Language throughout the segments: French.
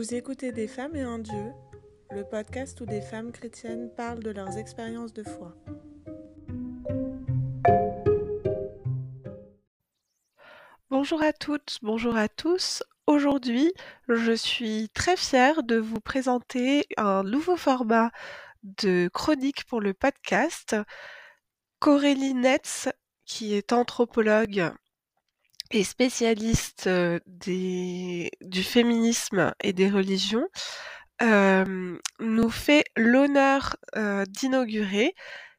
Vous écoutez Des femmes et un Dieu, le podcast où des femmes chrétiennes parlent de leurs expériences de foi. Bonjour à toutes, bonjour à tous. Aujourd'hui, je suis très fière de vous présenter un nouveau format de chronique pour le podcast. Corélie Netz, qui est anthropologue et spécialiste du féminisme et des religions, nous fait l'honneur d'inaugurer.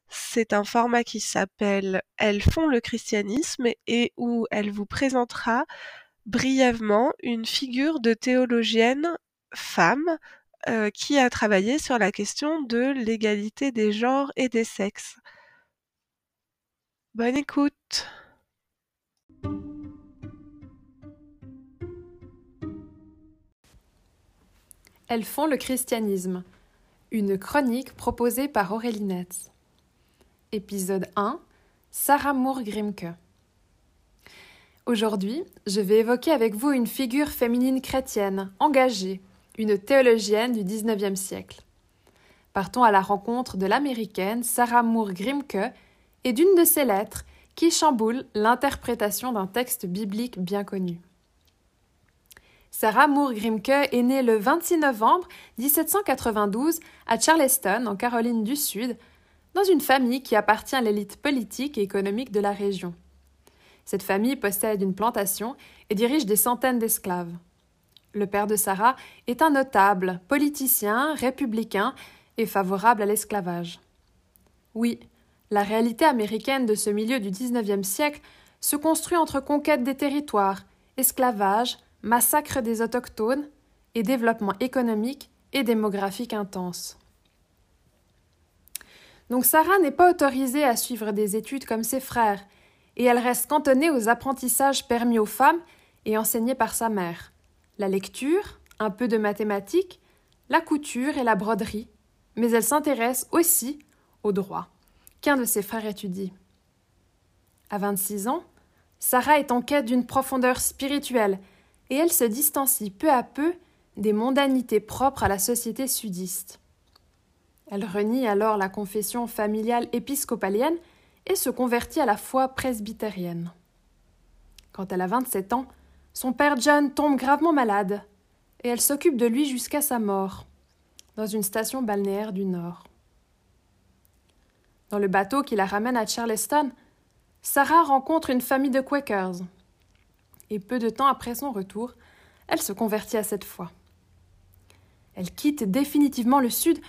C'est un format qui s'appelle Elles font le christianisme et où elle vous présentera brièvement une figure de théologienne femme qui a travaillé sur la question de l'égalité des genres et des sexes. Bonne écoute. Elles font le christianisme. Une chronique proposée par Aurélie Netz. Épisode 1 Sarah Moore Grimke. Aujourd'hui, je vais évoquer avec vous une figure féminine chrétienne, engagée, une théologienne du XIXe siècle. Partons à la rencontre de l'américaine Sarah Moore Grimke et d'une de ses lettres qui chamboule l'interprétation d'un texte biblique bien connu. Sarah Moore Grimke est née le 26 novembre 1792 à Charleston, en Caroline du Sud, dans une famille qui appartient à l'élite politique et économique de la région. Cette famille possède une plantation et dirige des centaines d'esclaves. Le père de Sarah est un notable, politicien, républicain et favorable à l'esclavage. Oui, la réalité américaine de ce milieu du XIXe siècle se construit entre conquête des territoires, esclavage, massacre des autochtones et développement économique et démographique intense. Donc Sarah n'est pas autorisée à suivre des études comme ses frères, et elle reste cantonnée aux apprentissages permis aux femmes et enseignés par sa mère la lecture, un peu de mathématiques, la couture et la broderie, mais elle s'intéresse aussi au droit, qu'un de ses frères étudie. À 26 ans, Sarah est en quête d'une profondeur spirituelle et elle se distancie peu à peu des mondanités propres à la société sudiste. Elle renie alors la confession familiale épiscopalienne et se convertit à la foi presbytérienne. Quand elle a 27 ans, son père John tombe gravement malade et elle s'occupe de lui jusqu'à sa mort, dans une station balnéaire du Nord. Dans le bateau qui la ramène à Charleston, Sarah rencontre une famille de Quakers, et peu de temps après son retour, elle se convertit à cette foi. Elle quitte définitivement le Sud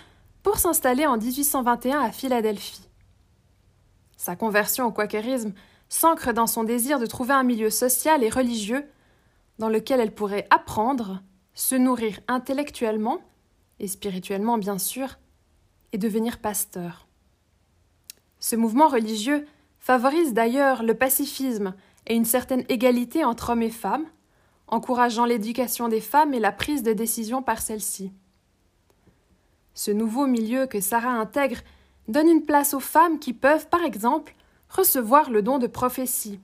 pour s'installer en 1821 à Philadelphie. Sa conversion au quakerisme s'ancre dans son désir de trouver un milieu social et religieux dans lequel elle pourrait apprendre, se nourrir intellectuellement et spirituellement bien sûr, et devenir pasteur. Ce mouvement religieux favorise d'ailleurs le pacifisme et une certaine égalité entre hommes et femmes, encourageant l'éducation des femmes et la prise de décision par celles-ci. Ce nouveau milieu que Sarah intègre donne une place aux femmes qui peuvent, par exemple, recevoir le don de prophétie,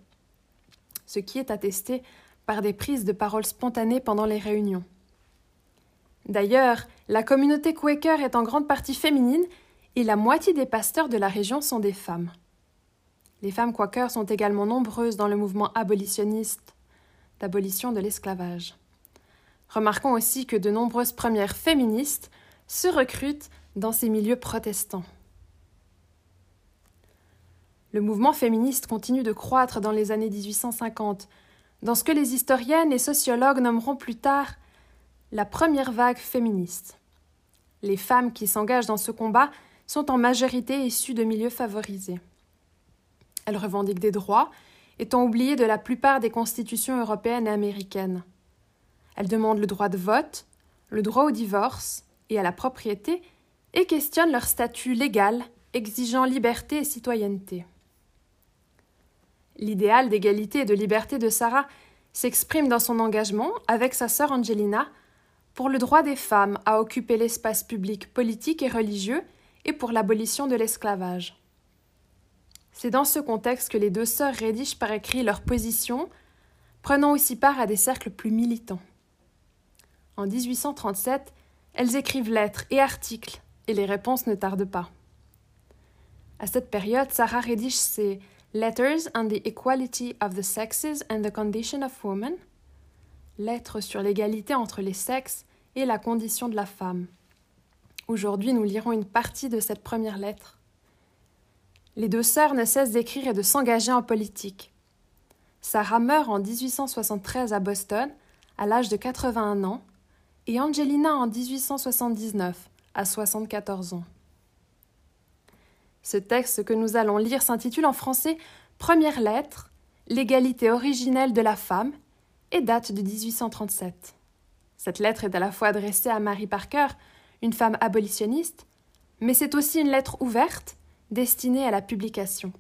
ce qui est attesté par des prises de parole spontanées pendant les réunions. D'ailleurs, la communauté Quaker est en grande partie féminine et la moitié des pasteurs de la région sont des femmes. Les femmes quakers sont également nombreuses dans le mouvement abolitionniste d'abolition de l'esclavage. Remarquons aussi que de nombreuses premières féministes se recrutent dans ces milieux protestants. Le mouvement féministe continue de croître dans les années 1850, dans ce que les historiennes et sociologues nommeront plus tard la première vague féministe. Les femmes qui s'engagent dans ce combat sont en majorité issues de milieux favorisés. Elle revendique des droits, étant oubliée de la plupart des constitutions européennes et américaines. Elle demande le droit de vote, le droit au divorce et à la propriété, et questionne leur statut légal, exigeant liberté et citoyenneté. L'idéal d'égalité et de liberté de Sarah s'exprime dans son engagement, avec sa sœur Angelina, pour le droit des femmes à occuper l'espace public politique et religieux et pour l'abolition de l'esclavage. C'est dans ce contexte que les deux sœurs rédigent par écrit leur position, prenant aussi part à des cercles plus militants. En 1837, elles écrivent lettres et articles, et les réponses ne tardent pas. À cette période, Sarah rédige ses Letters on the Equality of the Sexes and the Condition of Woman, Lettres sur l'égalité entre les sexes et la condition de la femme. Aujourd'hui, nous lirons une partie de cette première lettre. Les deux sœurs ne cessent d'écrire et de s'engager en politique. Sarah meurt en 1873 à Boston, à l'âge de 81 ans, et Angelina en 1879, à 74 ans. Ce texte que nous allons lire s'intitule en français Première lettre, l'égalité originelle de la femme, et date de 1837. Cette lettre est à la fois adressée à Mary Parker, une femme abolitionniste, mais c'est aussi une lettre ouverte destinée à la publication.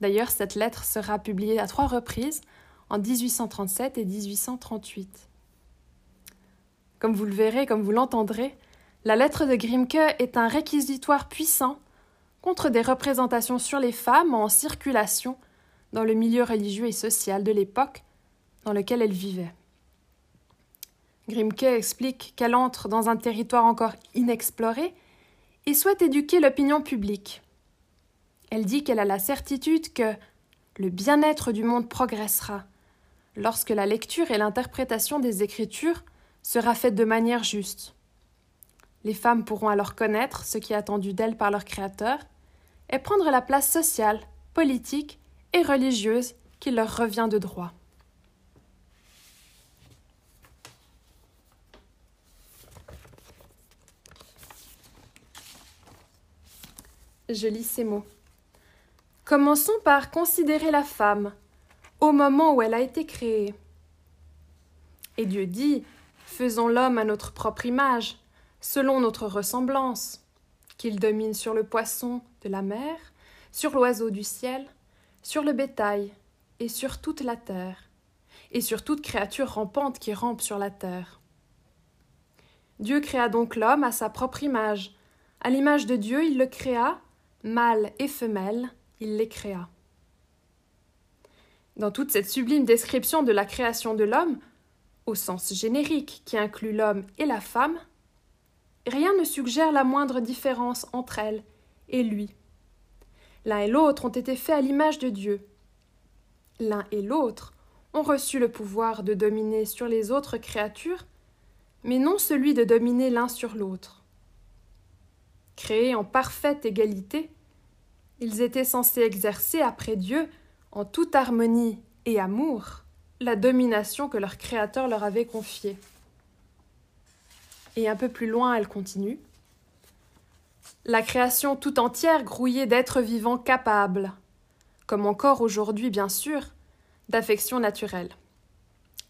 D'ailleurs, cette lettre sera publiée à trois reprises, en 1837 et 1838. Comme vous le verrez, comme vous l'entendrez, la lettre de Grimke est un réquisitoire puissant contre des représentations sur les femmes en circulation dans le milieu religieux et social de l'époque dans lequel elle vivait. Grimke explique qu'elle entre dans un territoire encore inexploré et souhaite éduquer l'opinion publique. Elle dit qu'elle a la certitude que le bien-être du monde progressera lorsque la lecture et l'interprétation des Écritures sera faite de manière juste. Les femmes pourront alors connaître ce qui est attendu d'elles par leur Créateur et prendre la place sociale, politique et religieuse qui leur revient de droit. Je lis ces mots. Commençons par considérer la femme au moment où elle a été créée. Et Dieu dit Faisons l'homme à notre propre image, selon notre ressemblance, qu'il domine sur le poisson de la mer, sur l'oiseau du ciel, sur le bétail, et sur toute la terre, et sur toute créature rampante qui rampe sur la terre. Dieu créa donc l'homme à sa propre image. À l'image de Dieu, il le créa, mâle et femelle, il les créa. Dans toute cette sublime description de la création de l'homme, au sens générique qui inclut l'homme et la femme, rien ne suggère la moindre différence entre elle et lui. L'un et l'autre ont été faits à l'image de Dieu. L'un et l'autre ont reçu le pouvoir de dominer sur les autres créatures, mais non celui de dominer l'un sur l'autre. Créés en parfaite égalité, ils étaient censés exercer après Dieu, en toute harmonie et amour, la domination que leur Créateur leur avait confiée. Et un peu plus loin, elle continue. La création tout entière grouillait d'êtres vivants capables, comme encore aujourd'hui bien sûr, d'affection naturelle.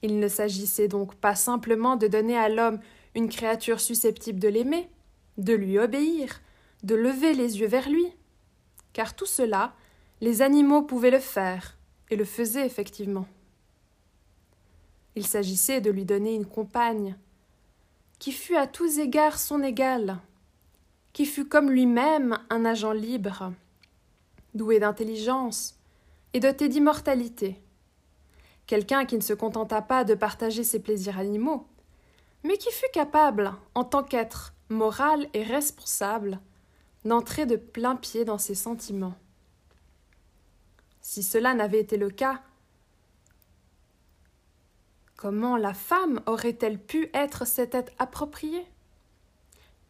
Il ne s'agissait donc pas simplement de donner à l'homme une créature susceptible de l'aimer, de lui obéir, de lever les yeux vers lui, car tout cela, les animaux pouvaient le faire, et le faisaient effectivement. Il s'agissait de lui donner une compagne, qui fût à tous égards son égale, qui fût comme lui-même un agent libre, doué d'intelligence et doté d'immortalité, quelqu'un qui ne se contenta pas de partager ses plaisirs animaux, mais qui fut capable, en tant qu'être moral et responsable, d'entrer de plein pied dans ses sentiments. Si cela n'avait été le cas, comment la femme aurait-elle pu être cette être appropriée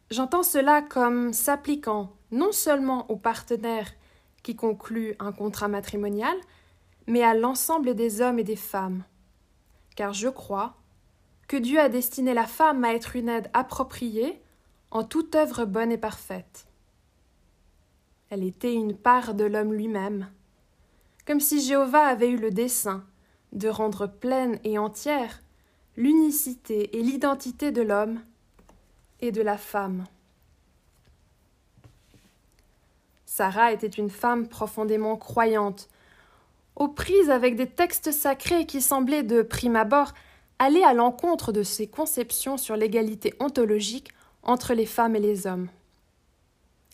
J'entends cela comme s'appliquant non seulement aux partenaires qui concluent un contrat matrimonial, mais à l'ensemble des hommes et des femmes. Car je crois que Dieu a destiné la femme à être une aide appropriée en toute œuvre bonne et parfaite. Elle était une part de l'homme lui-même, comme si Jéhovah avait eu le dessein de rendre pleine et entière l'unicité et l'identité de l'homme et de la femme. Sarah était une femme profondément croyante, aux prises avec des textes sacrés qui semblaient de prime abord aller à l'encontre de ses conceptions sur l'égalité ontologique entre les femmes et les hommes.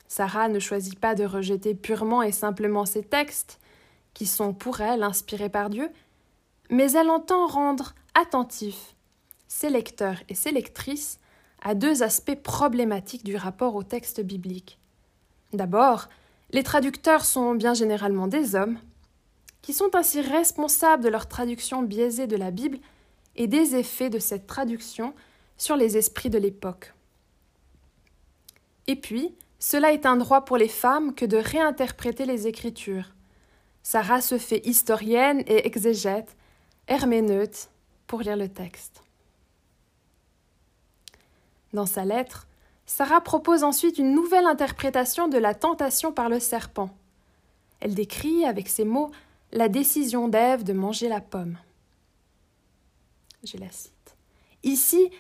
Sarah ne choisit pas de rejeter purement et simplement ces textes, qui sont pour elle inspirés par Dieu, mais elle entend rendre attentif ses lecteurs et ses lectrices à deux aspects problématiques du rapport au texte biblique. D'abord, les traducteurs sont bien généralement des hommes, qui sont ainsi responsables de leur traduction biaisée de la Bible et des effets de cette traduction sur les esprits de l'époque. Et puis, cela est un droit pour les femmes que de réinterpréter les Écritures. Sarah se fait historienne et exégète, herméneute, pour lire le texte. Dans sa lettre, Sarah propose ensuite une nouvelle interprétation de la tentation par le serpent. Elle décrit, avec ces mots, la décision d'Ève de manger la pomme. Je la cite. Ici,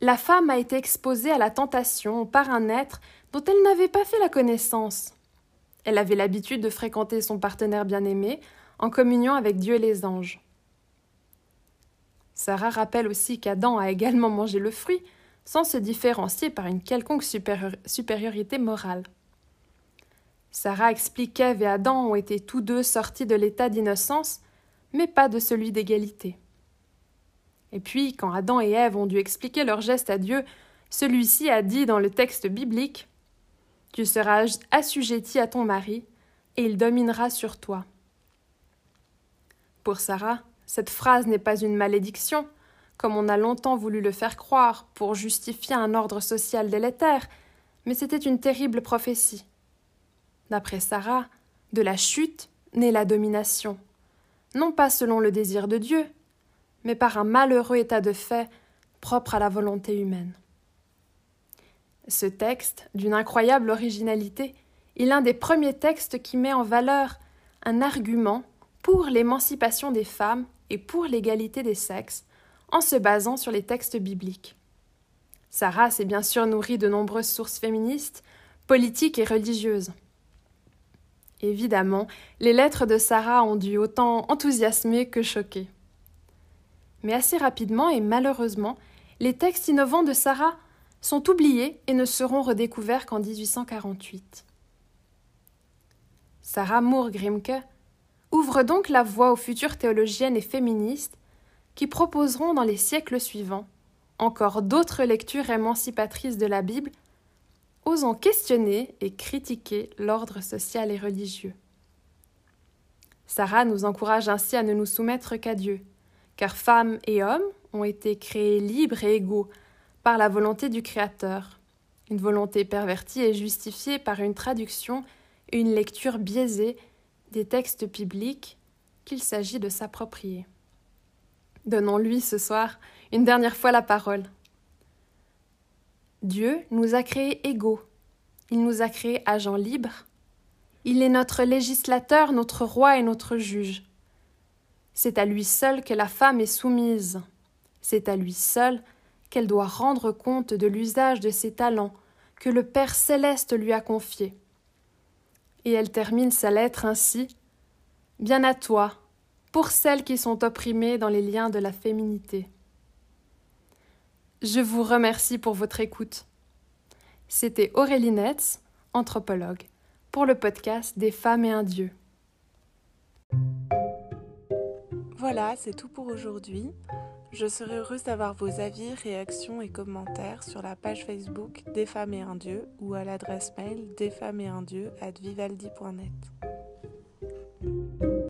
la femme a été exposée à la tentation par un être dont elle n'avait pas fait la connaissance. Elle avait l'habitude de fréquenter son partenaire bien-aimé en communion avec Dieu et les anges. Sarah rappelle aussi qu'Adam a également mangé le fruit, sans se différencier par une quelconque supériorité morale. Sarah explique qu'Ève et Adam ont été tous deux sortis de l'état d'innocence, mais pas de celui d'égalité. Et puis, quand Adam et Ève ont dû expliquer leur geste à Dieu, celui-ci a dit dans le texte biblique Tu seras assujetti à ton mari, et il dominera sur toi. Pour Sarah, cette phrase n'est pas une malédiction, comme on a longtemps voulu le faire croire, pour justifier un ordre social délétère, mais c'était une terrible prophétie. D'après Sarah, de la chute naît la domination, non pas selon le désir de Dieu, mais par un malheureux état de fait propre à la volonté humaine. Ce texte, d'une incroyable originalité, est l'un des premiers textes qui met en valeur un argument pour l'émancipation des femmes et pour l'égalité des sexes, en se basant sur les textes bibliques. Sarah s'est bien sûr nourrie de nombreuses sources féministes, politiques et religieuses. Évidemment, les lettres de Sarah ont dû autant enthousiasmer que choquer. Mais assez rapidement et malheureusement, les textes innovants de Sarah sont oubliés et ne seront redécouverts qu'en 1848. Sarah Moore Grimke ouvre donc la voie aux futures théologiennes et féministes qui proposeront dans les siècles suivants encore d'autres lectures émancipatrices de la Bible, osant questionner et critiquer l'ordre social et religieux. Sarah nous encourage ainsi à ne nous soumettre qu'à Dieu, car femmes et hommes ont été créés libres et égaux par la volonté du Créateur, une volonté pervertie et justifiée par une traduction et une lecture biaisée des textes bibliques qu'il s'agit de s'approprier. Donnons-lui ce soir une dernière fois la parole. Dieu nous a créés égaux. Il nous a créés agents libres. Il est notre législateur, notre roi et notre juge. C'est à lui seul que la femme est soumise. C'est à lui seul qu'elle doit rendre compte de l'usage de ses talents que le Père céleste lui a confiés. Et elle termine sa lettre ainsi Bien à toi, pour celles qui sont opprimées dans les liens de la féminité. Je vous remercie pour votre écoute. C'était Aurélie Netz, anthropologue, pour le podcast Des femmes et un Dieu. Voilà, c'est tout pour aujourd'hui. Je serai heureuse d'avoir vos avis, réactions et commentaires sur la page Facebook Des femmes et un Dieu ou à l'adresse mail desfemmesetundieu at vivaldi.net.